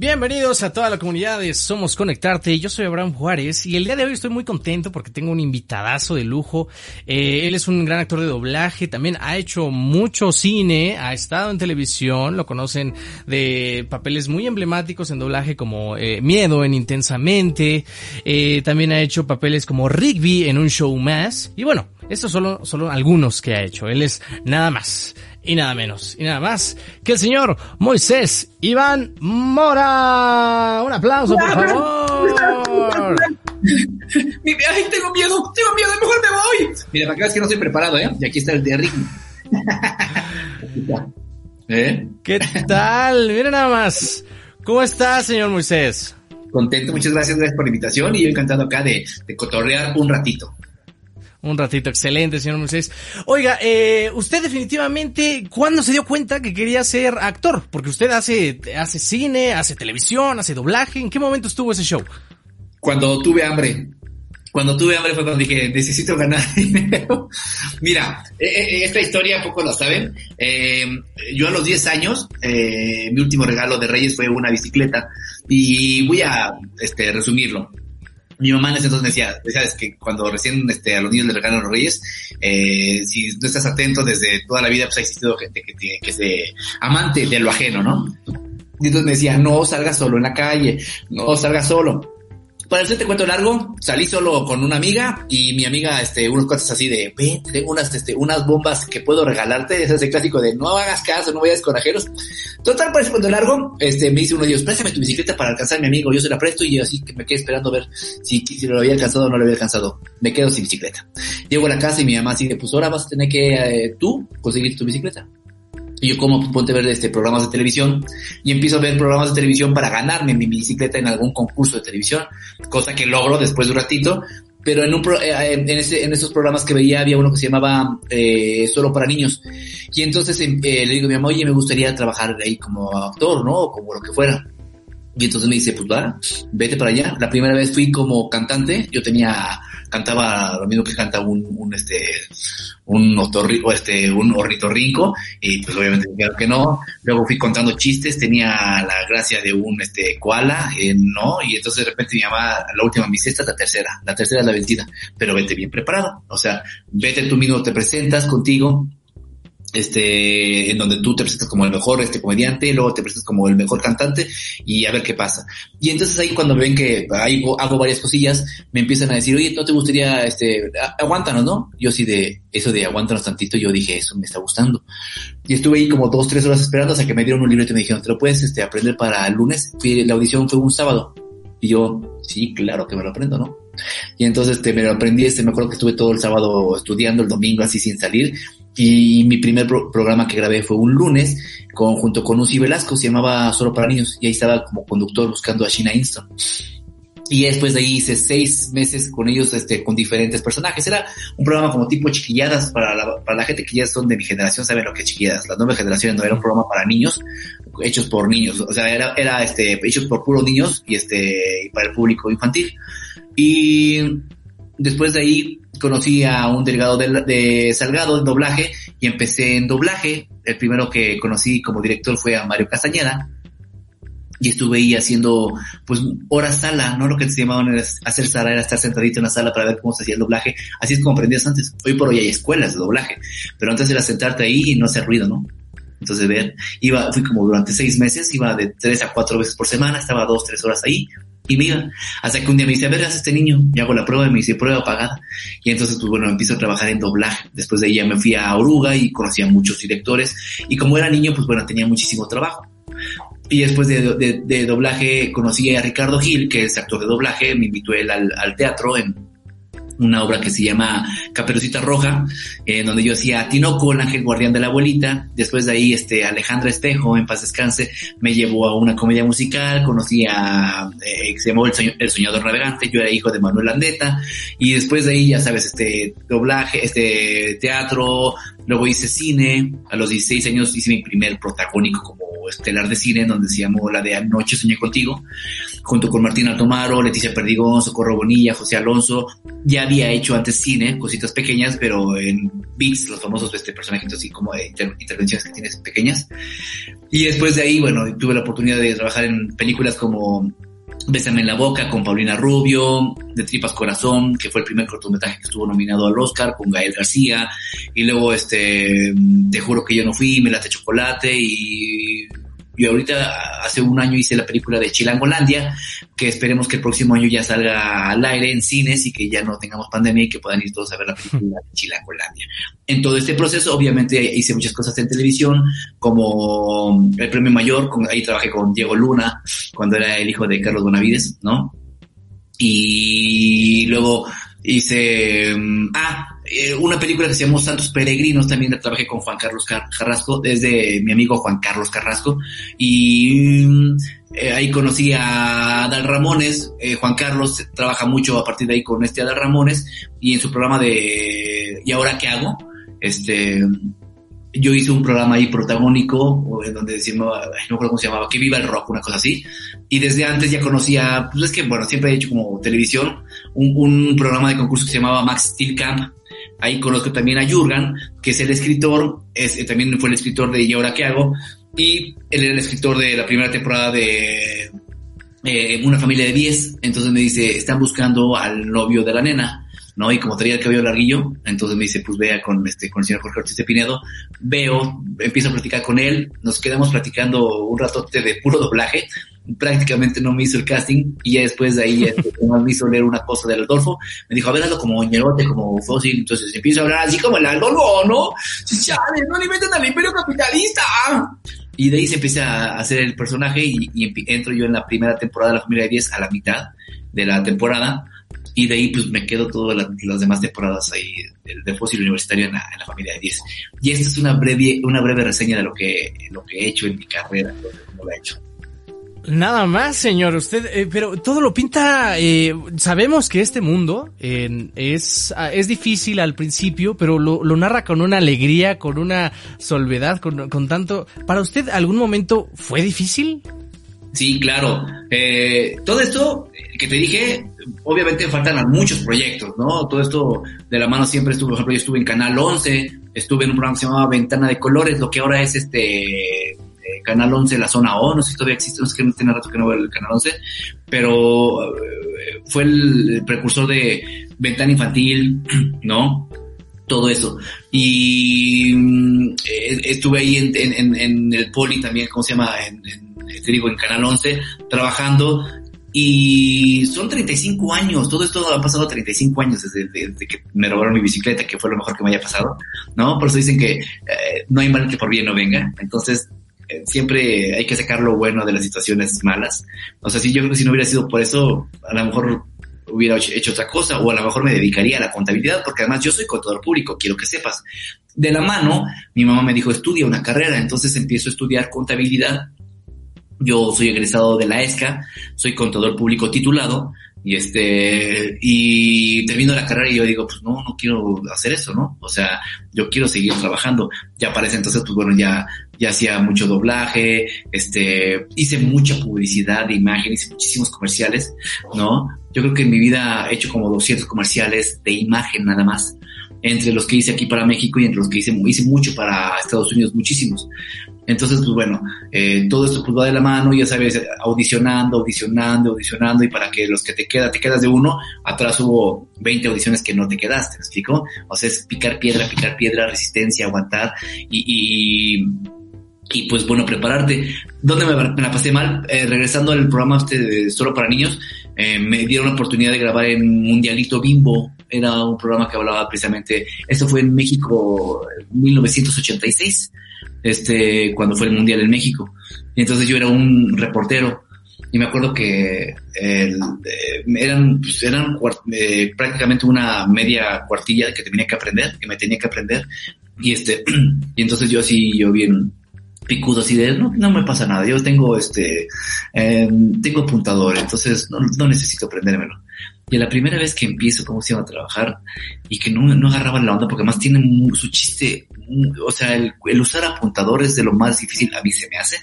Bienvenidos a toda la comunidad Somos Conectarte. Yo soy Abraham Juárez y el día de hoy estoy muy contento porque tengo un invitadazo de lujo. Eh, él es un gran actor de doblaje, también ha hecho mucho cine, ha estado en televisión, lo conocen de papeles muy emblemáticos en doblaje como eh, Miedo en Intensamente, eh, también ha hecho papeles como Rigby en un show más y bueno, estos solo, solo algunos que ha hecho. Él es nada más y nada menos y nada más que el señor Moisés Iván Mora. Un aplauso, por favor. Ay, tengo miedo, tengo miedo, mejor me voy. Mira, para que veas que no estoy preparado, ¿eh? Y aquí está el de Rick. ¿Eh? ¿Qué tal? Mira nada más. ¿Cómo está, señor Moisés? Contento, muchas gracias, gracias por la invitación y yo encantado acá de, de cotorrear un ratito. Un ratito excelente, señor Moisés. Oiga, eh, usted definitivamente, ¿cuándo se dio cuenta que quería ser actor? Porque usted hace, hace cine, hace televisión, hace doblaje. ¿En qué momento estuvo ese show? Cuando tuve hambre. Cuando tuve hambre fue cuando dije, necesito ganar dinero. Mira, eh, eh, esta historia poco la saben. Eh, yo a los 10 años, eh, mi último regalo de Reyes fue una bicicleta. Y voy a este, resumirlo mi mamá en ese entonces decía, sabes que cuando recién este, a los niños les regalan los reyes, eh, si no estás atento desde toda la vida, pues ha existido gente que, tiene, que se amante de lo ajeno, ¿no? Y entonces me decía, no salgas solo en la calle, no salgas solo. Para hacerte cuento largo, salí solo con una amiga y mi amiga, este, unos cosas así de, ven, tengo unas, este, unas bombas que puedo regalarte. Es el clásico de, no hagas caso, no vayas corajeros. Total, para ese cuento largo, este, me dice uno de ellos, préstame tu bicicleta para alcanzar a mi amigo. Yo se la presto y yo así que me quedé esperando a ver si, si lo había alcanzado o no lo había alcanzado. Me quedo sin bicicleta. Llego a la casa y mi mamá así de, pues ahora vas a tener que, eh, tú, conseguir tu bicicleta. Y yo como ponte a ver este programas de televisión y empiezo a ver programas de televisión para ganarme mi bicicleta en algún concurso de televisión, cosa que logro después de un ratito, pero en un eh, en, ese, en esos programas que veía había uno que se llamaba eh, solo para niños. Y entonces eh, le digo a mi mamá oye me gustaría trabajar ahí como actor no o como lo que fuera y entonces me dice pues va vete para allá la primera vez fui como cantante yo tenía cantaba lo mismo que canta un, un este un otorri, este un ornitorrinco y pues obviamente claro que no. Luego fui contando chistes tenía la gracia de un este koala eh, no y entonces de repente mi mamá la última es la tercera la tercera es la vencida pero vete bien preparado o sea vete tú mismo te presentas contigo este, en donde tú te presentas como el mejor este comediante, luego te presentas como el mejor cantante y a ver qué pasa. Y entonces ahí cuando ven que ahí hago varias cosillas, me empiezan a decir, oye, ¿no te gustaría, este, aguántanos, no? Yo sí de, eso de aguántanos tantito, yo dije, eso me está gustando. Y estuve ahí como dos, tres horas esperando hasta que me dieron un libro y me dijeron, ¿te lo puedes, este, aprender para el lunes? la audición fue un sábado. Y yo, sí, claro que me lo aprendo, ¿no? Y entonces, este, me lo aprendí, este, me acuerdo que estuve todo el sábado estudiando, el domingo así sin salir, y mi primer pro programa que grabé fue un lunes con, junto con Uzi Velasco, se llamaba Solo para Niños, y ahí estaba como conductor buscando a Sheena Inston. Y después de ahí hice seis meses con ellos, este, con diferentes personajes. Era un programa como tipo chiquilladas para la, para la gente que ya son de mi generación, saben lo que es chiquilladas. Las nuevas generaciones no era un programa para niños, hechos por niños. O sea, era, era este, hechos por puros niños y este, para el público infantil. Y después de ahí conocí a un delegado de, de Salgado en doblaje y empecé en doblaje. El primero que conocí como director fue a Mario Castañeda. Y estuve ahí haciendo, pues, horas sala, ¿no? Lo que se llamaban hacer sala, era estar sentadito en la sala para ver cómo se hacía el doblaje. Así es como aprendías antes. Hoy por hoy hay escuelas de doblaje. Pero antes era sentarte ahí y no hacer ruido, ¿no? Entonces, ver, iba, fui como durante seis meses, iba de tres a cuatro veces por semana, estaba dos, tres horas ahí, y me iba. Hasta que un día me dice, a ver, haz este niño. Y hago la prueba y me dice, prueba pagada. Y entonces, pues bueno, empiezo a trabajar en doblaje. Después de ahí ya me fui a Oruga y conocí a muchos directores. Y como era niño, pues bueno, tenía muchísimo trabajo. Y después de, de, doblaje conocí a Ricardo Gil, que es actor de doblaje. Me invitó él al, al teatro en, una obra que se llama Caperucita Roja, en donde yo hacía Tinoco, el ángel guardián de la abuelita. Después de ahí, este, Alejandra Espejo, en paz descanse, me llevó a una comedia musical, conocí a, eh, se llamó el, Soñador Navegante, yo era hijo de Manuel Landeta, y después de ahí, ya sabes, este, doblaje, este, teatro, luego hice cine, a los 16 años hice mi primer protagónico como estelar de cine, donde se llamó la de Anoche Soñé Contigo, junto con Martín Altomaro, Leticia Perdigón, Socorro Bonilla, José Alonso. Ya había hecho antes cine, cositas pequeñas, pero en Beats, los famosos este, así como de intervenciones que tienes pequeñas. Y después de ahí, bueno, tuve la oportunidad de trabajar en películas como Bésame en la boca con Paulina Rubio, De Tripas Corazón, que fue el primer cortometraje que estuvo nominado al Oscar con Gael García, y luego este Te juro que yo no fui, Me late chocolate y y ahorita hace un año hice la película de Chilangolandia, que esperemos que el próximo año ya salga al aire en cines y que ya no tengamos pandemia y que puedan ir todos a ver la película de Chilangolandia. En todo este proceso, obviamente, hice muchas cosas en televisión, como el premio mayor, ahí trabajé con Diego Luna, cuando era el hijo de Carlos Bonavides, ¿no? Y luego hice, mm, ah, eh, una película que se llamó Santos Peregrinos, también trabajé con Juan Carlos Carrasco, desde mi amigo Juan Carlos Carrasco, y mm, eh, ahí conocí a Adal Ramones, eh, Juan Carlos trabaja mucho a partir de ahí con este Adal Ramones, y en su programa de ¿Y ahora qué hago? Este, yo hice un programa ahí protagónico, donde decimos, no recuerdo cómo se llamaba, que viva el rock, una cosa así. Y desde antes ya conocía, pues es que, bueno, siempre he hecho como televisión, un programa de concurso que se llamaba Max Steel Camp, Ahí conozco también a Jurgen, que es el escritor, es, eh, también fue el escritor de ¿Y ahora qué hago? Y él era el escritor de la primera temporada de eh, Una familia de 10. Entonces me dice, están buscando al novio de la nena. ¿no? Y como traía el cabello larguillo, entonces me dice, pues vea con este, con el señor Jorge Ortiz de Pinedo, veo, empiezo a platicar con él, nos quedamos platicando un ratote de puro doblaje, prácticamente no me hizo el casting y ya después de ahí este, me hizo leer una cosa del Adolfo, me dijo, a ver, hazlo como ñerote, como fósil, entonces empiezo a hablar así como el Adolfo, ¿no? Chale, no alimenten al imperio capitalista. Y de ahí se empieza a hacer el personaje y, entro yo en la primera temporada de la familia de 10 a la mitad de la temporada y de ahí pues me quedo todas las demás temporadas ahí de, Fósil Universitario en la, familia de 10. Y esta es una breve, una breve reseña de lo que, lo que he hecho en mi carrera, lo he hecho. Nada más, señor. Usted, eh, pero todo lo pinta. Eh, sabemos que este mundo es ah, es difícil al principio, pero lo, lo, narra con una alegría, con una solvedad, con, con tanto. ¿Para usted algún momento fue difícil? Sí, claro. Eh, todo esto que te dije, obviamente faltan muchos proyectos, ¿no? Todo esto de la mano siempre estuvo, por ejemplo, yo estuve en Canal 11, estuve en un programa que se llamaba Ventana de Colores, lo que ahora es este Canal 11, la zona O, no sé si todavía existe, no sé que tiene rato que no veo el Canal 11, pero eh, fue el precursor de Ventana Infantil, ¿no? Todo eso. Y mm, eh, estuve ahí en, el Poli también, ¿cómo se llama? En, te digo, en Canal 11, trabajando y son 35 años, todo esto ha pasado 35 años desde, que me robaron mi bicicleta, que fue lo mejor que me haya pasado, ¿no? Por eso dicen que eh, no hay mal que por bien no venga. Entonces, siempre hay que sacar lo bueno de las situaciones malas. O sea, si yo creo que si no hubiera sido por eso, a lo mejor hubiera hecho otra cosa o a lo mejor me dedicaría a la contabilidad, porque además yo soy contador público, quiero que sepas. De la mano, mi mamá me dijo, estudia una carrera, entonces empiezo a estudiar contabilidad. Yo soy egresado de la ESCA, soy contador público titulado, y este, y termino la carrera y yo digo, pues no, no quiero hacer eso, ¿no? O sea, yo quiero seguir trabajando. Ya parece entonces, pues bueno, ya, ya hacía mucho doblaje, este, hice mucha publicidad de imagen, hice muchísimos comerciales, ¿no? Yo creo que en mi vida he hecho como 200 comerciales de imagen nada más entre los que hice aquí para México y entre los que hice, hice mucho para Estados Unidos, muchísimos. Entonces, pues bueno, eh, todo esto pues va de la mano, ya sabes, audicionando, audicionando, audicionando, y para que los que te quedan, te quedas de uno, atrás hubo 20 audiciones que no te quedaste, ¿me explico? O sea, es picar piedra, picar piedra, resistencia, aguantar, y, y, pues bueno, prepararte. ¿Dónde me, la pasé mal? Eh, regresando al programa este de Solo para Niños, eh, me dieron la oportunidad de grabar en Mundialito Bimbo, era un programa que hablaba precisamente, esto fue en México en 1986 este, cuando fue el Mundial en México. Entonces yo era un reportero y me acuerdo que eh, eran, pues, eran eh, prácticamente una media cuartilla que tenía que aprender, que me tenía que aprender, y este, y entonces yo así, yo bien picudo así de, no, no me pasa nada, yo tengo este, eh, tengo apuntador, entonces no, no necesito aprendérmelo. Y la primera vez que empiezo, cómo se llama, a trabajar y que no, no agarraba la onda, porque además tiene su chiste, o sea, el, usar apuntadores de lo más difícil a mí se me hace,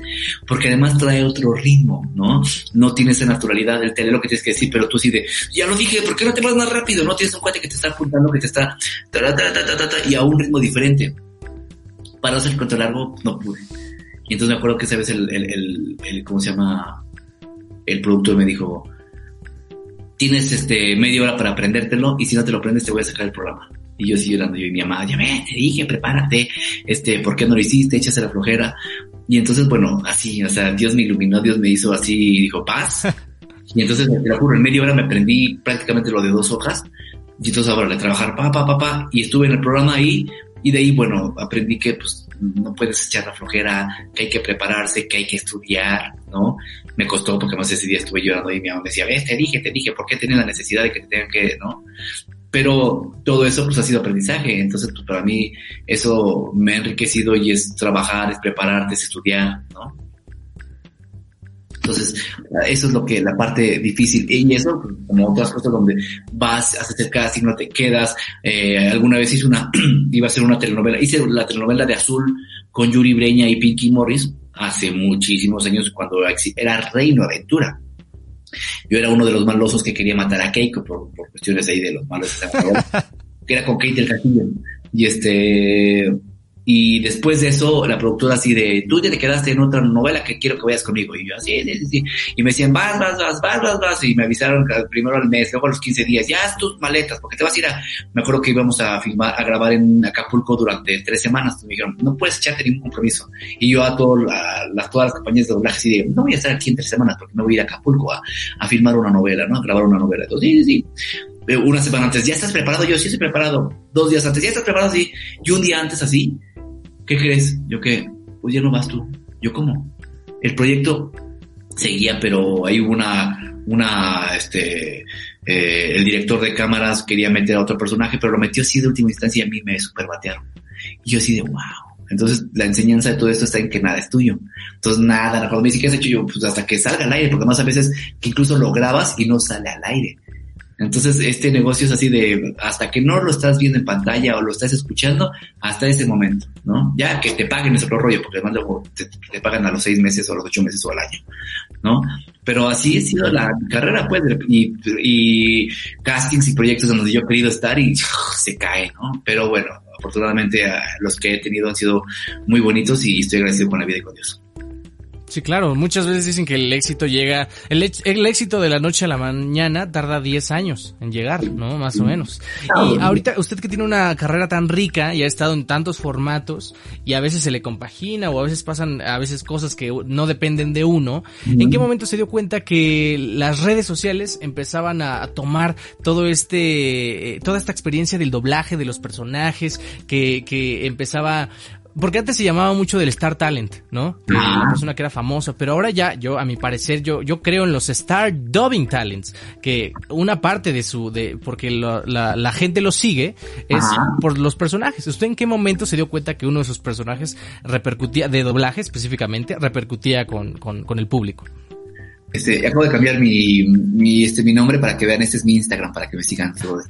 porque además trae otro ritmo, ¿no? No tiene esa naturalidad del lo que tienes que decir, pero tú sí de, ya lo dije, ¿por qué no te vas más rápido? No tienes un cuate que te está apuntando, que te está, y a un ritmo diferente. Para hacer el cuento largo, no pude. Y entonces me acuerdo que esa vez el, el, el, el ¿cómo se llama? El productor me dijo, tienes este media hora para aprendértelo y si no te lo aprendes te voy a sacar el programa. Y yo sigo llorando, yo y mi mamá, ya me, te dije, prepárate, este, ¿por qué no lo hiciste? Échase la flojera. Y entonces, bueno, así, o sea, Dios me iluminó, Dios me hizo así y dijo, paz. Y entonces, te lo juro, en media hora me aprendí prácticamente lo de dos hojas. Y entonces ahora le trabajar, pa, pa, pa, pa, y estuve en el programa ahí, y de ahí, bueno, aprendí que, pues, no puedes echar la flojera, que hay que prepararse, que hay que estudiar, ¿no? Me costó porque más ese día estuve llorando y mi mamá me decía, ves, te dije, te dije, ¿por qué tienes la necesidad de que te tengan que, ¿no? Pero todo eso pues ha sido aprendizaje, entonces pues para mí eso me ha enriquecido y es trabajar, es prepararte, es estudiar, ¿no? Entonces, eso es lo que la parte difícil. Y eso, como otras cosas donde vas, haces el no te quedas. Eh, alguna vez hice una, iba a hacer una telenovela, hice la telenovela de Azul con Yuri Breña y Pinky Morris hace muchísimos años cuando era Reino Aventura. Yo era uno de los malosos que quería matar a Keiko por, cuestiones ahí de los malos. que era con Kate del Castillo. Y este, y después de eso, la productora así de, tú ya te quedaste en otra novela que quiero que vayas conmigo. Y yo así, sí, sí, sí. Y me decían, vas, vas, vas, vas, vas, vas. Y me avisaron primero al mes, luego a los 15 días, ya haz tus maletas, porque te vas a ir a, me acuerdo que íbamos a filmar, a grabar en Acapulco durante tres semanas. me dijeron, no puedes echarte ningún compromiso. Y yo a, todo, las, todas las compañías de doblaje así de, no voy a estar aquí en tres semanas porque me voy a ir a Acapulco a, a filmar una novela, ¿no? A grabar una novela. Entonces, sí, sí, sí. Una semana antes, ¿ya estás preparado? Yo sí estoy preparado. Dos días antes, ¿ya estás preparado? Sí. Y un día antes así, ¿qué crees? Yo que, pues ya no vas tú. Yo cómo. El proyecto seguía, pero hubo una, una, este, eh, el director de cámaras quería meter a otro personaje, pero lo metió así de última instancia y a mí me superbatearon. Y yo así de, wow. Entonces, la enseñanza de todo esto está en que nada es tuyo. Entonces, nada, cuando me dice, ¿qué has hecho? Yo, pues hasta que salga al aire, porque más a veces que incluso lo grabas y no sale al aire. Entonces, este negocio es así de hasta que no lo estás viendo en pantalla o lo estás escuchando, hasta ese momento, ¿no? Ya que te paguen ese otro rollo, porque además luego te, pagan a los seis meses o a los ocho meses o al año, ¿no? Pero así ha sido la carrera, pues, y, y castings y proyectos donde yo he querido estar y se cae, ¿no? Pero bueno, afortunadamente los que he tenido han sido muy bonitos y estoy agradecido con la vida y con Dios. Sí, claro. Muchas veces dicen que el éxito llega, el, el éxito de la noche a la mañana tarda 10 años en llegar, ¿no? Más o menos. Y ahorita, usted que tiene una carrera tan rica y ha estado en tantos formatos y a veces se le compagina o a veces pasan, a veces cosas que no dependen de uno, ¿en qué momento se dio cuenta que las redes sociales empezaban a, tomar todo este, eh, toda esta experiencia del doblaje de los personajes, que, que empezaba porque antes se llamaba mucho del Star Talent, ¿no? Una persona que era famosa, pero ahora ya, yo, a mi parecer, yo, yo creo en los Star Dubbing Talents, que una parte de su, de, porque la, la, gente lo sigue, es por los personajes. ¿Usted en qué momento se dio cuenta que uno de sus personajes repercutía, de doblaje específicamente, repercutía con, con, con el público? Este, acabo de cambiar mi, mi, este, mi nombre para que vean, este es mi Instagram, para que me sigan todo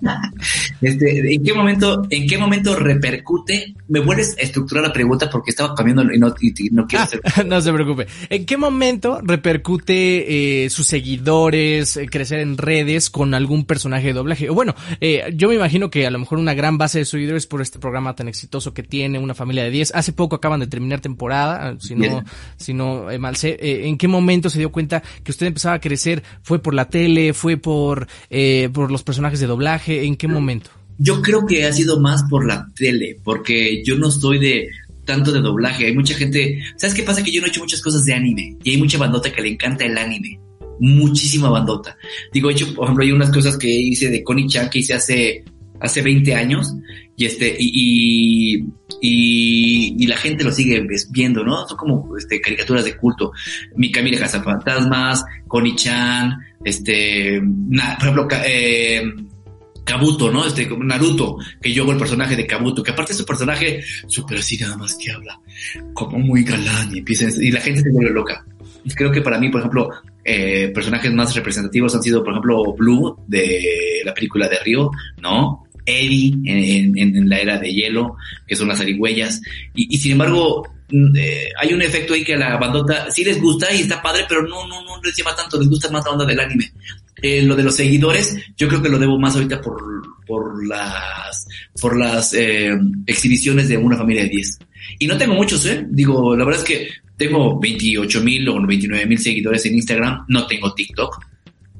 este, ¿en qué momento, en qué momento repercute? Me vuelves a estructurar la pregunta porque estaba cambiando y no, no quiero hacer. no se preocupe. ¿En qué momento repercute eh, sus seguidores, eh, crecer en redes con algún personaje de doblaje? Bueno, eh, yo me imagino que a lo mejor una gran base de seguidores por este programa tan exitoso que tiene, una familia de 10. Hace poco acaban de terminar temporada, si no, si no mal sé. ¿En qué momento se dio cuenta que usted empezaba a crecer? ¿Fue por la tele? ¿Fue por, eh, por los personajes de doblaje? ¿En qué momento? Yo creo que ha sido más por la tele, porque yo no estoy de tanto de doblaje. Hay mucha gente, ¿sabes qué pasa? Que yo no he hecho muchas cosas de anime y hay mucha bandota que le encanta el anime. Muchísima bandota. Digo, he hecho, por ejemplo, hay unas cosas que hice de Connie Chan que hice hace, hace 20 años y este, y, la gente lo sigue viendo, ¿no? Son como este, caricaturas de culto. Mi Camila Fantasmas, Connie Chan, este, por ejemplo, eh, Kabuto, ¿no? Este, Naruto, que yo hago el personaje de Kabuto, que aparte es un personaje súper así nada más que habla, como muy galán y empieza, y la gente se vuelve loca. Y creo que para mí, por ejemplo, eh, personajes más representativos han sido, por ejemplo, Blue de la película de Río, ¿no? Eddie en, la era de hielo, que son las arigüeyas. Y, sin embargo, mm, eh, hay un efecto ahí que a la bandota sí les gusta y está padre, pero no, no, no les lleva tanto, les gusta más la onda del anime. Eh, lo de los seguidores, yo creo que lo debo más ahorita por, por las, por las eh, exhibiciones de una familia de 10. Y no tengo muchos, ¿eh? Digo, la verdad es que tengo 28 mil o 29 mil seguidores en Instagram, no tengo TikTok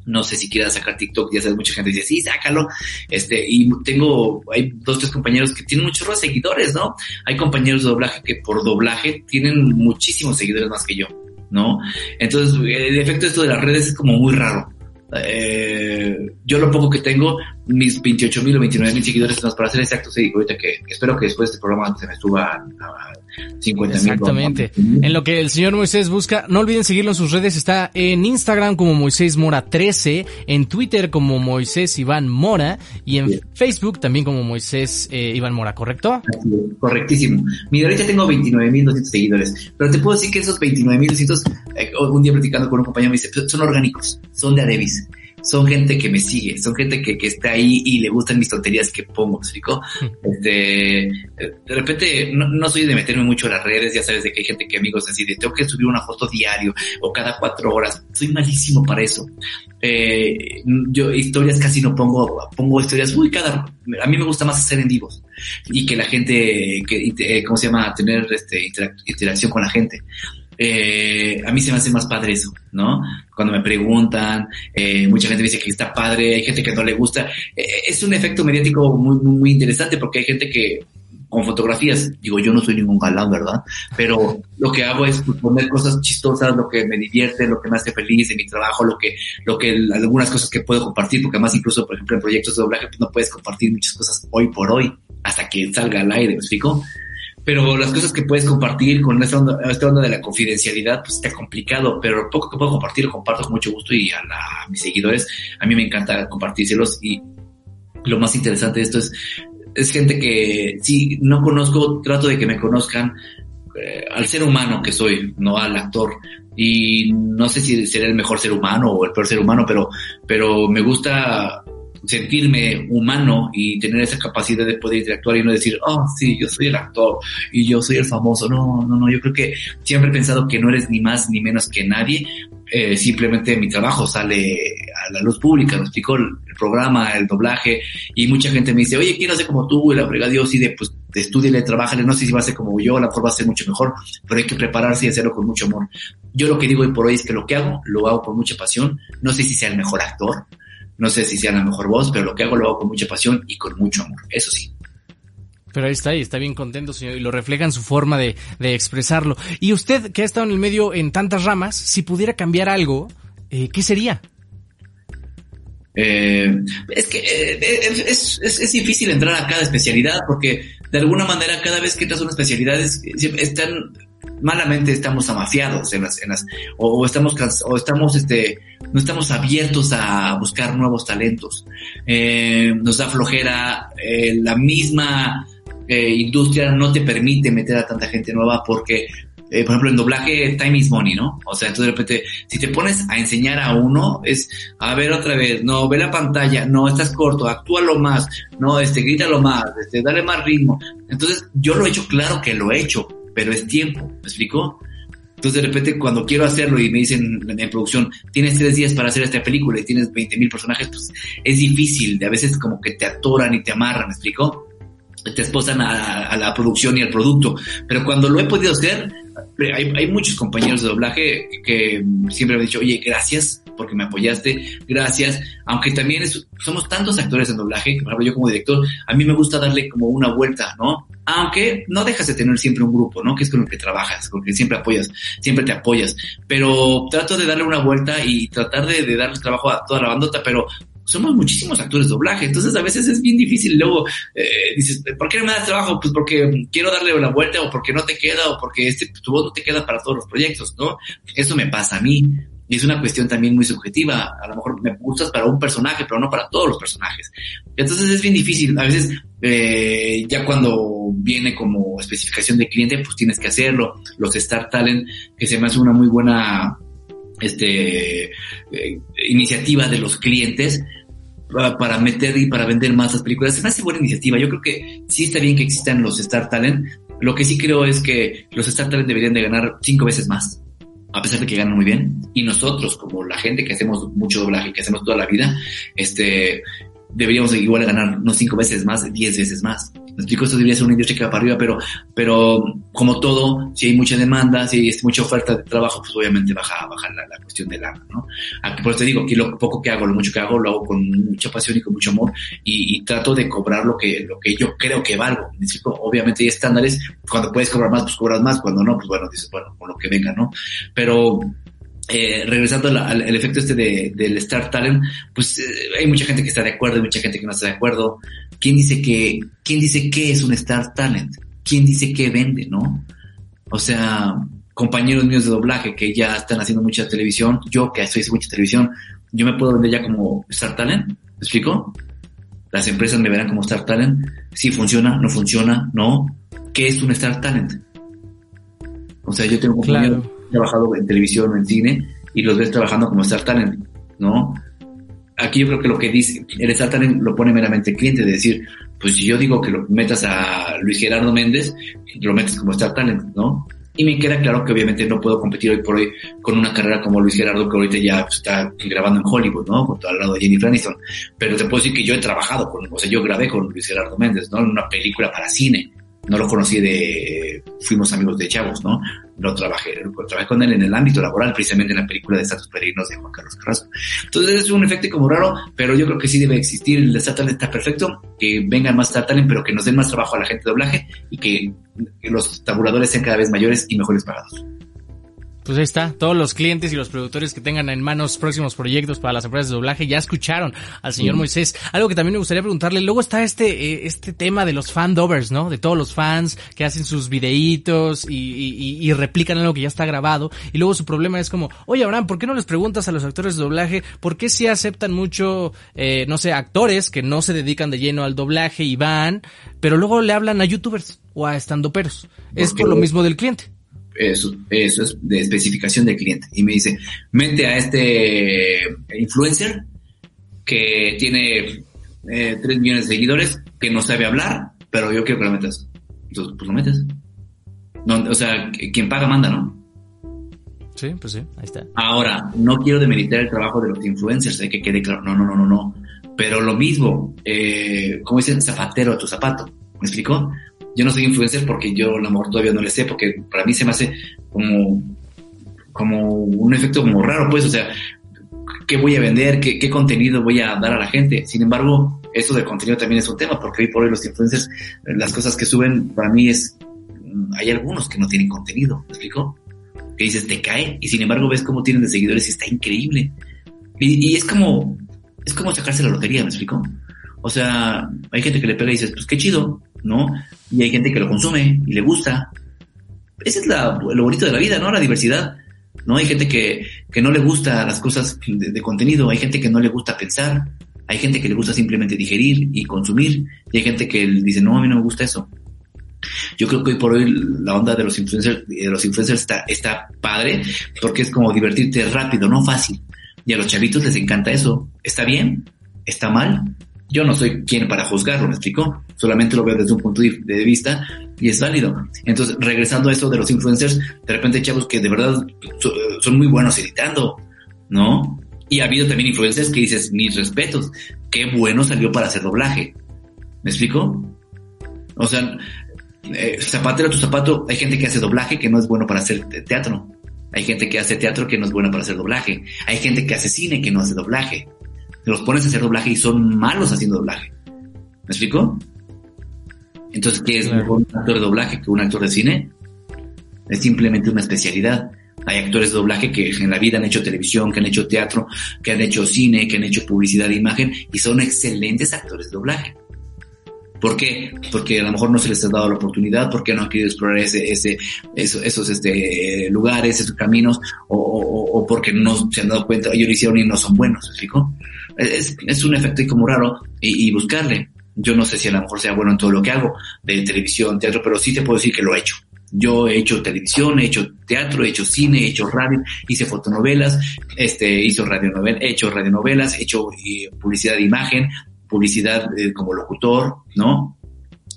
no sé si quieras sacar TikTok, ya sabes, mucha gente dice, sí, sácalo, este, y tengo, hay dos, tres compañeros que tienen muchos seguidores, ¿no? Hay compañeros de doblaje que por doblaje tienen muchísimos seguidores más que yo, ¿no? Entonces, el efecto de esto de las redes es como muy raro. Eh, yo lo poco que tengo, mis 28 mil o 29 mil seguidores, para ser exactos, sí, ahorita que, espero que después de este programa se me suba a, 50 Exactamente. En lo que el señor Moisés busca, no olviden seguirlo en sus redes. Está en Instagram como Moisés Mora 13, en Twitter como Moisés Iván Mora y en Facebook también como Moisés eh, Iván Mora, ¿correcto? correctísimo. Mira, ahorita tengo 29.200 seguidores, pero te puedo decir que esos 29.200, eh, un día platicando con un compañero me dice, son orgánicos, son de Adebis son gente que me sigue, son gente que, que está ahí y le gustan mis tonterías que pongo, ¿me explico? Este, de repente, no, no, soy de meterme mucho en las redes, ya sabes de que hay gente que amigos así de tengo que subir una foto diario o cada cuatro horas, soy malísimo para eso. Eh, yo historias casi no pongo, pongo historias, uy, cada, a mí me gusta más hacer en vivos y que la gente, que, eh, ¿cómo se llama? Tener este, interacción con la gente eh, a mí se me hace más padre eso, ¿no? Cuando me preguntan, eh, mucha gente me dice que está padre, hay gente que no le gusta. Eh, es un efecto mediático muy, muy, interesante porque hay gente que con fotografías, digo, yo no soy ningún galán, ¿verdad? Pero lo que hago es poner cosas chistosas, lo que me divierte, lo que me hace feliz en mi trabajo, lo que, lo que, algunas cosas que puedo compartir, porque además incluso, por ejemplo, en proyectos de doblaje, pues no puedes compartir muchas cosas hoy por hoy, hasta que salga al aire, ¿me explico? Pero las cosas que puedes compartir con esta onda, esta onda de la confidencialidad, pues está complicado, pero poco que puedo compartir lo comparto con mucho gusto y a, mis seguidores, a mí me encanta compartírselos y lo más interesante de esto es, es gente que si no conozco, trato de que me conozcan eh, al ser humano que soy, no al actor. Y no sé si seré el mejor ser humano o el peor ser humano, pero, pero me gusta sentirme humano y tener esa capacidad de poder interactuar y no decir, oh, sí, yo soy el actor y yo soy el famoso. No, no, no, yo creo que siempre he pensado que no eres ni más ni menos que nadie. Eh, simplemente mi trabajo sale a la luz pública, me explicó el, programa, el doblaje, y mucha gente me dice, oye, quiero hacer como tú, y la verdad Dios, y de, pues, estudiale, trabájale, no sé si va a ser como yo, a lo va a ser mucho mejor, pero hay que prepararse y hacerlo con mucho amor. Yo lo que digo hoy por hoy es que lo que hago, lo hago con mucha pasión, no sé si sea el mejor actor, no sé si sea la mejor voz, pero lo que hago lo hago con mucha pasión y con mucho amor, eso sí. Pero ahí está, y está bien contento, señor, y lo refleja en su forma de, expresarlo. Y usted, que ha estado en el medio en tantas ramas, si pudiera cambiar algo, eh, ¿qué sería? Eh, es que eh, es, es, difícil entrar a cada especialidad porque de alguna manera cada vez que entras a una especialidad están malamente estamos amafiados en las, en las o, estamos o estamos este no estamos abiertos a buscar nuevos talentos eh, nos da flojera eh, la misma eh, industria no te permite meter a tanta gente nueva porque por ejemplo, en doblaje, time is money, ¿no? O sea, entonces de repente, si te pones a enseñar a uno, es, a ver otra vez, no, ve la pantalla, no, estás corto, actúalo más, no, este, grítalo más, este, dale más ritmo. Entonces, yo lo he hecho, claro que lo he hecho, pero es tiempo, ¿me explicó? Entonces de repente cuando quiero hacerlo y me dicen en producción, tienes tres días para hacer esta película y tienes 20 mil personajes, pues es difícil, de a veces como que te atoran y te amarran, ¿me explico? Te esposan a, la producción y al producto, pero cuando lo he podido hacer, hay, hay muchos compañeros de doblaje que siempre me han dicho, oye, gracias porque me apoyaste, gracias, aunque también somos tantos actores en doblaje, que por ejemplo yo como director, a mí me gusta darle como una vuelta, ¿no? Aunque no dejas de tener siempre un grupo, ¿no? Que es con el que trabajas, con el que siempre apoyas, siempre te apoyas, pero trato de darle una vuelta y tratar de, darle trabajo a toda la bandota, pero somos muchísimos actores de doblaje, entonces a veces es bien difícil. Luego eh, dices, ¿por qué no me das trabajo? Pues porque quiero darle la vuelta o porque no te queda o porque este, tu voz no te queda para todos los proyectos, ¿no? Eso me pasa a mí. Y es una cuestión también muy subjetiva. A lo mejor me gustas para un personaje, pero no para todos los personajes. Entonces es bien difícil. A veces, eh, ya cuando viene como especificación de cliente, pues tienes que hacerlo. Los Star Talent, que se me hace una muy buena este, eh, iniciativa de los clientes, para meter y para vender más las películas. Se me hace buena iniciativa. Yo creo que sí está bien que existan los Star Talent. Lo que sí creo es que los Star Talent deberían de ganar cinco veces más a pesar de que ganan muy bien. Y nosotros, como la gente que hacemos mucho doblaje, que hacemos toda la vida, este, deberíamos igual ganar no cinco veces más, diez veces más. Explico, esto debería ser una industria que va para arriba, pero, pero como todo, si hay mucha demanda, si hay mucha oferta de trabajo, pues obviamente baja, baja la, la cuestión del lana, ¿no? Aquí, por eso te digo, que lo poco que hago, lo mucho que hago, lo hago con mucha pasión y con mucho amor y, y trato de cobrar lo que, lo que yo creo que valgo. Obviamente hay estándares, cuando puedes cobrar más, pues cobras más, cuando no, pues bueno, dices, bueno, con lo que venga, ¿no? Pero, eh, regresando al, al, efecto este de, del Star Talent, pues eh, hay mucha gente que está de acuerdo, y mucha gente que no está de acuerdo. ¿Quién dice que, quién dice qué es un Star Talent? ¿Quién dice qué vende, no? O sea, compañeros míos de doblaje que ya están haciendo mucha televisión, yo que estoy haciendo mucha televisión, yo me puedo vender ya como Star Talent, ¿me explico? Las empresas me verán como Star Talent, si funciona, no funciona, no. ¿Qué es un Star Talent? O sea, yo tengo compañeros claro trabajado en televisión o en cine y los ves trabajando como Star Talent, ¿no? Aquí yo creo que lo que dice, el Star Talent lo pone meramente cliente, de decir, pues si yo digo que lo metas a Luis Gerardo Méndez, lo metes como Star Talent, ¿no? Y me queda claro que obviamente no puedo competir hoy por hoy con una carrera como Luis Gerardo, que ahorita ya está grabando en Hollywood, ¿no? Junto al lado de Jennifer Aniston. Pero te puedo decir que yo he trabajado con, o sea, yo grabé con Luis Gerardo Méndez, ¿no? En una película para cine. No lo conocí de, fuimos amigos de chavos, ¿no? No trabajé, trabajé con él en el ámbito laboral, precisamente en la película de Estatus Peregrinos de Juan Carlos Carrasco. Entonces es un efecto como raro, pero yo creo que sí debe existir. El Talent está perfecto, que vengan más Star pero que nos den más trabajo a la gente de doblaje y que los tabuladores sean cada vez mayores y mejores pagados. Pues ahí está, todos los clientes y los productores que tengan en manos próximos proyectos para las empresas de doblaje ya escucharon al señor Moisés. Algo que también me gustaría preguntarle, luego está este eh, este tema de los fandovers, ¿no? De todos los fans que hacen sus videitos y, y, y, replican algo que ya está grabado. Y luego su problema es como, oye Abraham, ¿por qué no les preguntas a los actores de doblaje por qué si aceptan mucho, eh, no sé, actores que no se dedican de lleno al doblaje y van, pero luego le hablan a youtubers o a estandoperos? Es por lo mismo del cliente eso, eso es de especificación del cliente. Y me dice, mete a este influencer que tiene eh, 3 millones de seguidores, que no sabe hablar, pero yo quiero que lo metas. Entonces, pues lo metes. No, o sea, quien paga manda, ¿no? Sí, pues sí, ahí está. Ahora, no quiero demeritar el trabajo de los influencers, hay que quede claro. No, no, no, no, no. Pero lo mismo, eh, como dicen, zapatero a tu zapato. ¿Me explico? Yo no soy influencer porque yo a lo mejor todavía no le sé, porque para mí se me hace como, como un efecto como raro, pues, o sea, ¿qué voy a vender? ¿Qué, ¿Qué contenido voy a dar a la gente? Sin embargo, eso del contenido también es un tema, porque hoy por hoy los influencers, las cosas que suben, para mí es, hay algunos que no tienen contenido, ¿me explico? Que dices, te cae, y sin embargo ves cómo tienen de seguidores y está increíble. Y, y es como, es como sacarse la lotería, ¿me explico? O sea, hay gente que le pega y dices, pues qué chido, ¿no? Y hay gente que lo consume y le gusta. Ese es la, lo bonito de la vida, ¿no? La diversidad. ¿No? Hay gente que, que no le gusta las cosas de, contenido, hay gente que no le gusta pensar, hay gente que le gusta simplemente digerir y consumir, y hay gente que dice, no, a mí no me gusta eso. Yo creo que hoy por hoy la onda de los influencers, de los influencers está, está padre, porque es como divertirte rápido, no fácil. Y a los chavitos les encanta eso. ¿Está bien? ¿Está mal? Yo no soy quien para juzgarlo, ¿me explico? Solamente lo veo desde un punto de vista y es válido. Entonces, regresando a eso de los influencers, de repente hay chavos que de verdad son muy buenos editando, ¿no? Y ha habido también influencers que dices, mis respetos, qué bueno salió para hacer doblaje. ¿Me explico? O sea, eh, zapatero tu zapato, hay gente que hace doblaje que no es bueno para hacer teatro. Hay gente que hace teatro que no es bueno para hacer doblaje. Hay gente que hace cine que no hace doblaje los pones a hacer doblaje y son malos haciendo doblaje. ¿Me explico? Entonces, ¿qué es mejor un actor de doblaje que un actor de cine? Es simplemente una especialidad. Hay actores de doblaje que en la vida han hecho televisión, que han hecho teatro, que han hecho cine, que han hecho publicidad de imagen y son excelentes actores de doblaje. ¿Por qué? Porque a lo mejor no se les ha dado la oportunidad, porque no han querido explorar ese, ese, esos, esos este, lugares, esos caminos, o, o, o, porque no se han dado cuenta, ellos lo hicieron y no son buenos, ¿me explico? Es, es un efecto como raro y, y buscarle. Yo no sé si a lo mejor sea bueno en todo lo que hago, de televisión, teatro, pero sí te puedo decir que lo he hecho. Yo he hecho televisión, he hecho teatro, he hecho cine, he hecho radio, hice fotonovelas, este, hizo radionovel, he hecho radionovelas, he hecho eh, publicidad de imagen, publicidad eh, como locutor, ¿no?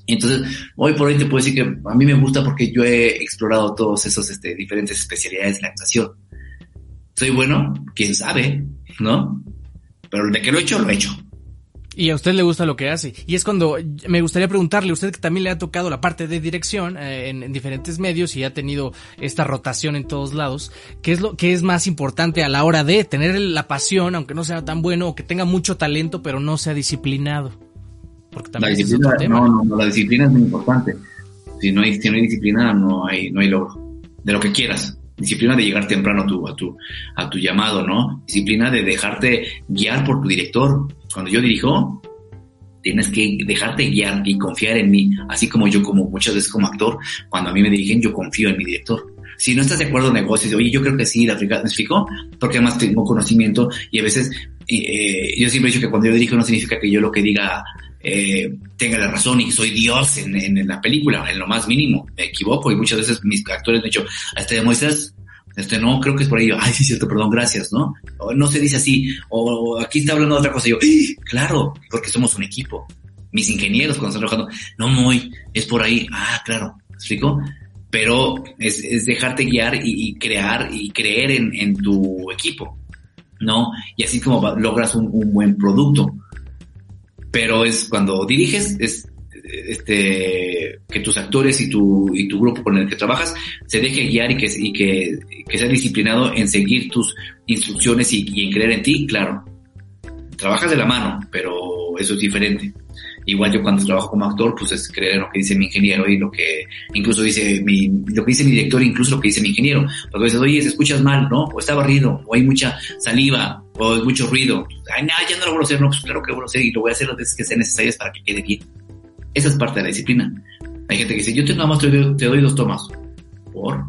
Entonces, hoy por hoy te puedo decir que a mí me gusta porque yo he explorado todos esos este, diferentes especialidades de la actuación. Soy bueno, quién sabe, ¿no? Pero de que lo he hecho, lo he hecho. Y a usted le gusta lo que hace. Y es cuando me gustaría preguntarle, usted que también le ha tocado la parte de dirección eh, en, en, diferentes medios y ha tenido esta rotación en todos lados, ¿qué es lo que es más importante a la hora de tener la pasión, aunque no sea tan bueno, o que tenga mucho talento, pero no sea disciplinado? Porque también la disciplina, es tema. No, no, la disciplina es muy importante. Si no hay, si no hay disciplina, no hay, no hay logro. De lo que quieras. Disciplina de llegar temprano a tu, a tu, a tu llamado, ¿no? Disciplina de dejarte guiar por tu director. Cuando yo dirijo, tienes que dejarte guiar y confiar en mí, así como yo, como muchas veces como actor, cuando a mí me dirigen, yo confío en mi director. Si no estás de acuerdo en negocios, oye, yo creo que sí, la ¿me explico? Porque además tengo conocimiento y a veces, eh, yo siempre he dicho que cuando yo dirijo no significa que yo lo que diga eh, tenga la razón y que soy Dios en, en, en, la película, en lo más mínimo. Me equivoco y muchas veces mis actores me han dicho, este demuestras, este no, creo que es por ahí. Ay, sí, cierto, perdón, gracias, ¿no? No se dice así, o, o aquí está hablando de otra cosa. Y yo, ¡Ah! claro, porque somos un equipo. Mis ingenieros cuando están trabajando, no, muy, es por ahí. Ah, claro, ¿me explico? Pero es, es dejarte guiar y, y, crear y creer en, en tu equipo, ¿no? Y así como logras un, un buen producto pero es cuando diriges, es este, que tus actores y tu, y tu grupo con el que trabajas se deje guiar y que, y que, que sea disciplinado en seguir tus instrucciones y, en creer en ti, claro. Trabajas de la mano, pero eso es diferente. Igual yo cuando trabajo como actor, pues es creer en lo que dice mi ingeniero y lo que incluso dice mi, lo que dice mi director, incluso lo que dice mi ingeniero. Porque dices, oye, se escuchas mal, ¿no? O está barrido, o hay mucha saliva, o hay mucho ruido. Ay, no, ya no lo voy a hacer, no, pues claro que lo voy a hacer y lo voy a hacer las veces que sean necesarias para que quede bien. Esa es parte de la disciplina. Hay gente que dice, yo te nada más te doy, te doy dos tomas. ¿Por?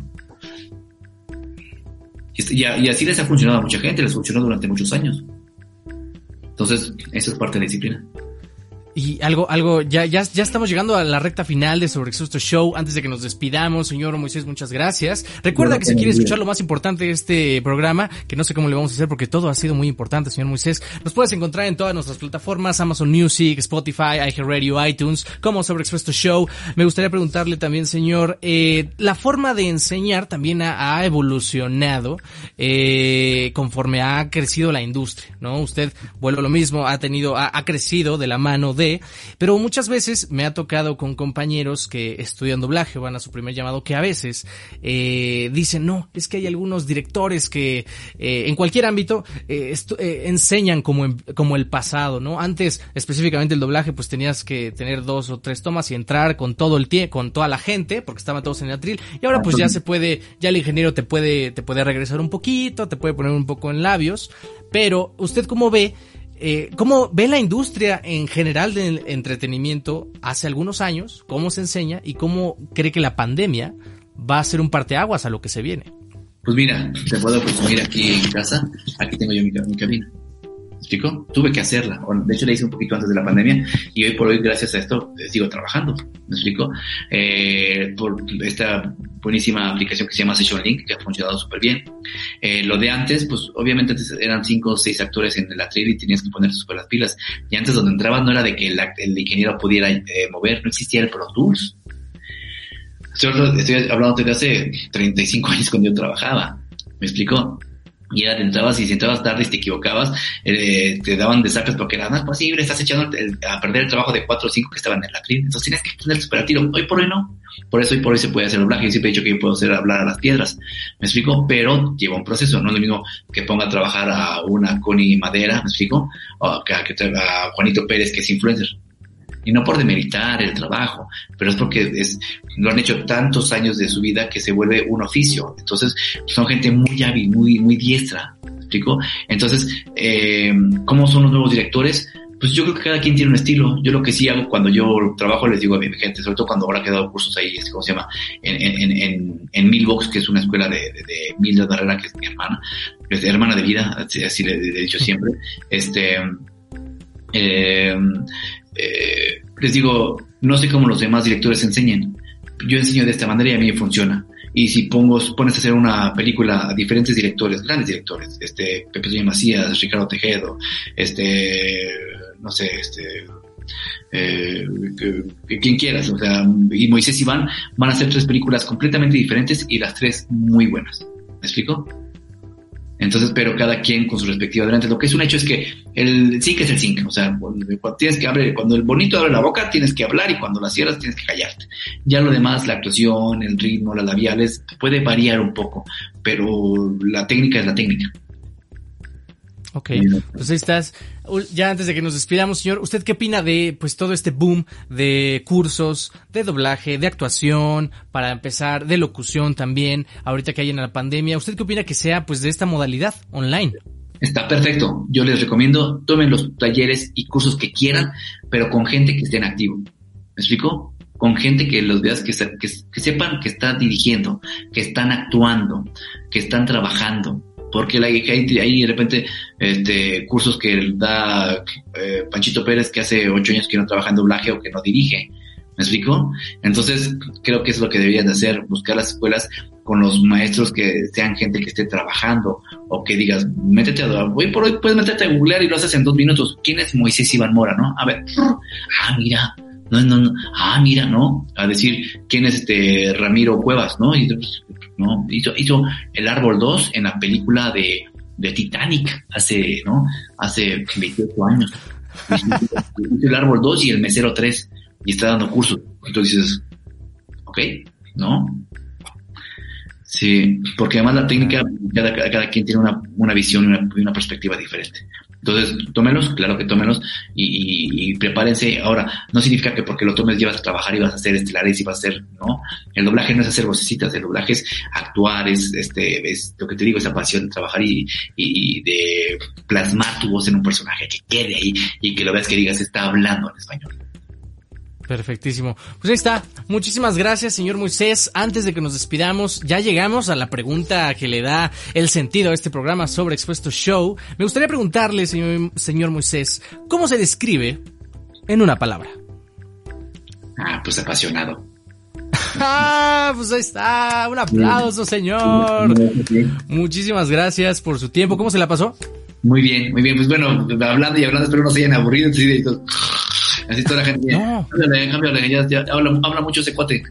Y, y así les ha funcionado a mucha gente, les funcionó durante muchos años. Entonces, eso es parte de la disciplina. Y algo, algo, ya, ya, ya estamos llegando a la recta final de Sobre Exhausto Show. Antes de que nos despidamos, señor Moisés, muchas gracias. Recuerda que si quiere escuchar lo más importante de este programa, que no sé cómo le vamos a hacer porque todo ha sido muy importante, señor Moisés, nos puedes encontrar en todas nuestras plataformas, Amazon Music, Spotify, iHeartRadio, iTunes, como Sobre Exhausto Show. Me gustaría preguntarle también, señor, eh, la forma de enseñar también ha, ha evolucionado, eh, conforme ha crecido la industria, ¿no? Usted, vuelvo a lo mismo, ha tenido, ha, ha crecido de la mano de pero muchas veces me ha tocado con compañeros que estudian doblaje van a su primer llamado que a veces eh, dicen, no, es que hay algunos directores que eh, en cualquier ámbito eh, enseñan como, como el pasado, ¿no? Antes, específicamente el doblaje, pues tenías que tener dos o tres tomas y entrar con todo el tiempo, con toda la gente, porque estaban todos en el atril, y ahora pues ya se puede, ya el ingeniero te puede, te puede regresar un poquito, te puede poner un poco en labios, pero usted como ve, eh, ¿Cómo ve la industria en general del entretenimiento hace algunos años? ¿Cómo se enseña? ¿Y cómo cree que la pandemia va a ser un parteaguas a lo que se viene? Pues mira, te puedo presumir aquí en casa. Aquí tengo yo mi, mi cabina. ¿Me explico? Tuve que hacerla. De hecho, la hice un poquito antes de la pandemia y hoy por hoy, gracias a esto, sigo trabajando. ¿Me explico? Eh, por esta buenísima aplicación que se llama Session Link, que ha funcionado súper bien. Eh, lo de antes, pues obviamente eran cinco o seis actores en el atril y tenías que ponerte súper las pilas. Y antes donde entrabas no era de que el, ingeniero pudiera eh, mover, no existía el Pro Tools. Estoy, hablando de hace 35 años cuando yo trabajaba. ¿Me explico? Y era, te entrabas y si entrabas tarde y te equivocabas, eh, te daban desastres porque era, es posible, estás echando el, a perder el trabajo de cuatro o cinco que estaban en la tril. Entonces tienes que tener super tiro. Hoy por hoy no. Por eso hoy por hoy se puede hacer doblaje. Yo siempre he dicho que yo puedo hacer hablar a las piedras. Me explico, pero lleva un proceso. No es lo mismo que ponga a trabajar a una Connie Madera, me explico, o que, que a Juanito Pérez, que es influencer. Y no por demeritar el trabajo, pero es porque es, lo han hecho tantos años de su vida que se vuelve un oficio. Entonces, son gente muy hábil, muy, muy diestra. ¿me explico? Entonces, eh, ¿cómo son los nuevos directores? Pues yo creo que cada quien tiene un estilo. Yo lo que sí hago cuando yo trabajo les digo a mi gente, sobre todo cuando ahora he dado cursos ahí, ¿cómo se llama? En, en, en, en Milbox, que es una escuela de, de, de Milda Barrera, que es mi hermana, es hermana de vida, así, le, le, he dicho siempre. Este, eh, eh, les digo, no sé cómo los demás directores enseñen. Yo enseño de esta manera y a mí funciona. Y si pongo, pones a hacer una película a diferentes directores, grandes directores, este, Pepe Toño Macías, Ricardo Tejedo, este, no sé, este, eh, quien quieras, o sea, y Moisés Iván van a hacer tres películas completamente diferentes y las tres muy buenas. ¿Me explico? Entonces, pero cada quien con su respectiva delante. Lo que es un hecho es que el zinc es el zinc. O sea, tienes que abrir, cuando el bonito abre la boca, tienes que hablar y cuando la cierras, tienes que callarte. Ya lo demás, la actuación, el ritmo, las labiales, puede variar un poco, pero la técnica es la técnica. Ok, pues estás. Ya antes de que nos despidamos, señor, ¿usted qué opina de pues todo este boom de cursos, de doblaje, de actuación, para empezar, de locución también, ahorita que hay en la pandemia? ¿Usted qué opina que sea pues de esta modalidad online? Está perfecto. Yo les recomiendo, tomen los talleres y cursos que quieran, pero con gente que esté en activo. ¿Me explico? Con gente que los veas, que, que, que sepan que están dirigiendo, que están actuando, que están trabajando porque hay, hay, de repente este, cursos que da eh, Panchito Pérez que hace ocho años que no trabaja en doblaje o que no dirige. ¿Me explico? Entonces, creo que es lo que deberían de hacer, buscar las escuelas con los maestros que sean gente que esté trabajando o que digas, métete a hoy por hoy puedes meterte a googlear y lo haces en dos minutos. ¿Quién es Moisés Iván Mora, no? A ver, ah, mira, no, no, no, ah, mira, ¿no? A decir, ¿quién es este Ramiro Cuevas, no? Y ¿no? Hizo, hizo El Árbol 2 en la película de, de Titanic hace, ¿no? Hace 28 años. hizo El Árbol 2 y El Mesero 3 y está dando cursos. Entonces dices, ok, ¿no? Sí, porque además la técnica, cada, cada quien tiene una, una visión y una, una perspectiva diferente. Entonces, tómenlos, claro que tómenlos y, prepárense. Ahora, no significa que porque lo tomes llevas a trabajar y vas a hacer estelares y vas a hacer, ¿no? El doblaje no es hacer vocecitas, el doblaje es actuar, es, este, es lo que te digo, esa pasión de trabajar y, y de plasmar tu voz en un personaje que quede ahí y que lo veas que digas está hablando en español. Perfectísimo. Pues ahí está. Muchísimas gracias, señor Moisés. Antes de que nos despidamos, ya llegamos a la pregunta que le da el sentido a este programa sobre Expuesto Show. Me gustaría preguntarle, señor, señor Moisés, ¿cómo se describe en una palabra? Ah, pues apasionado. ah, pues ahí está. Un aplauso, señor. Muchísimas gracias por su tiempo. ¿Cómo se la pasó? Muy bien, muy bien. Pues bueno, hablando y hablando, espero no se hayan aburrido. Así toda la gente. No. Cámbiale, cámbiale, ya, ya habla, habla mucho ese cuate.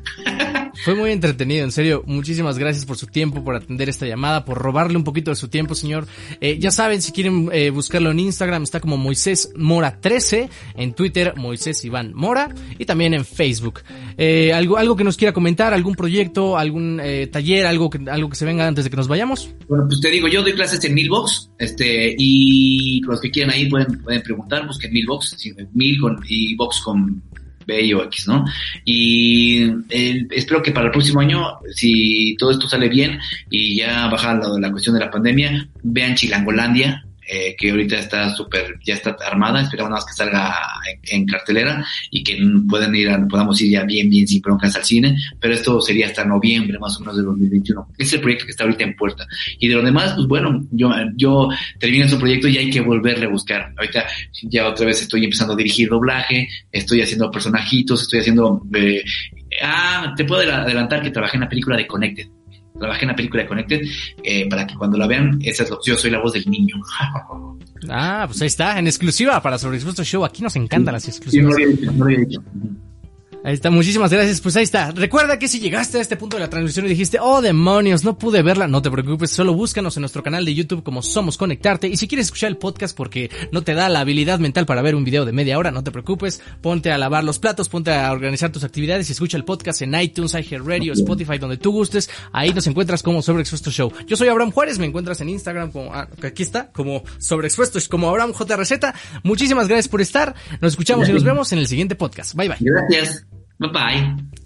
Fue muy entretenido, en serio. Muchísimas gracias por su tiempo, por atender esta llamada, por robarle un poquito de su tiempo, señor. Eh, ya saben, si quieren eh, buscarlo en Instagram, está como Moisés Mora 13, en Twitter Moisés Iván Mora y también en Facebook. Eh, algo, algo que nos quiera comentar, algún proyecto, algún eh, taller, algo que, algo que se venga antes de que nos vayamos. Bueno, pues te digo, yo doy clases en Milbox, este, y los que quieran ahí pueden, pueden preguntar, busquen Milbox, Mil con, y Box con B o X, ¿no? Y eh, espero que para el próximo año, si todo esto sale bien y ya baja la, la cuestión de la pandemia, vean Chilangolandia, eh, que ahorita está súper, ya está armada, esperamos nada más que salga en, cartelera y que puedan ir, a, podamos ir ya bien, bien sin broncas al cine, pero esto sería hasta noviembre más o menos de 2021. Es el proyecto que está ahorita en puerta. Y de lo demás, pues bueno, yo, yo termino ese proyecto y hay que volverle a buscar. Ahorita ya otra vez estoy empezando a dirigir doblaje, estoy haciendo personajitos, estoy haciendo... Eh, ah, te puedo adelantar que trabajé en la película de Connected trabajé en la película de Connected eh, para que cuando la vean, esa es lo, yo soy la voz del niño. ah, pues ahí está, en exclusiva para Sobre Show. Aquí nos encantan las exclusivas. Sí, no lo había dicho, no lo había dicho. Ahí está, muchísimas gracias. Pues ahí está. Recuerda que si llegaste a este punto de la transmisión y dijiste, oh demonios, no pude verla, no te preocupes, solo búscanos en nuestro canal de YouTube como Somos Conectarte. Y si quieres escuchar el podcast porque no te da la habilidad mental para ver un video de media hora, no te preocupes, ponte a lavar los platos, ponte a organizar tus actividades y escucha el podcast en iTunes, iHeartRadio, Spotify, donde tú gustes. Ahí nos encuentras como Sobreexpuesto Show. Yo soy Abraham Juárez, me encuentras en Instagram como, ah, aquí está, como Sobreexpuesto, como Abraham JRZ. Muchísimas gracias por estar. Nos escuchamos y nos vemos en el siguiente podcast. Bye bye. Gracias. Bye-bye.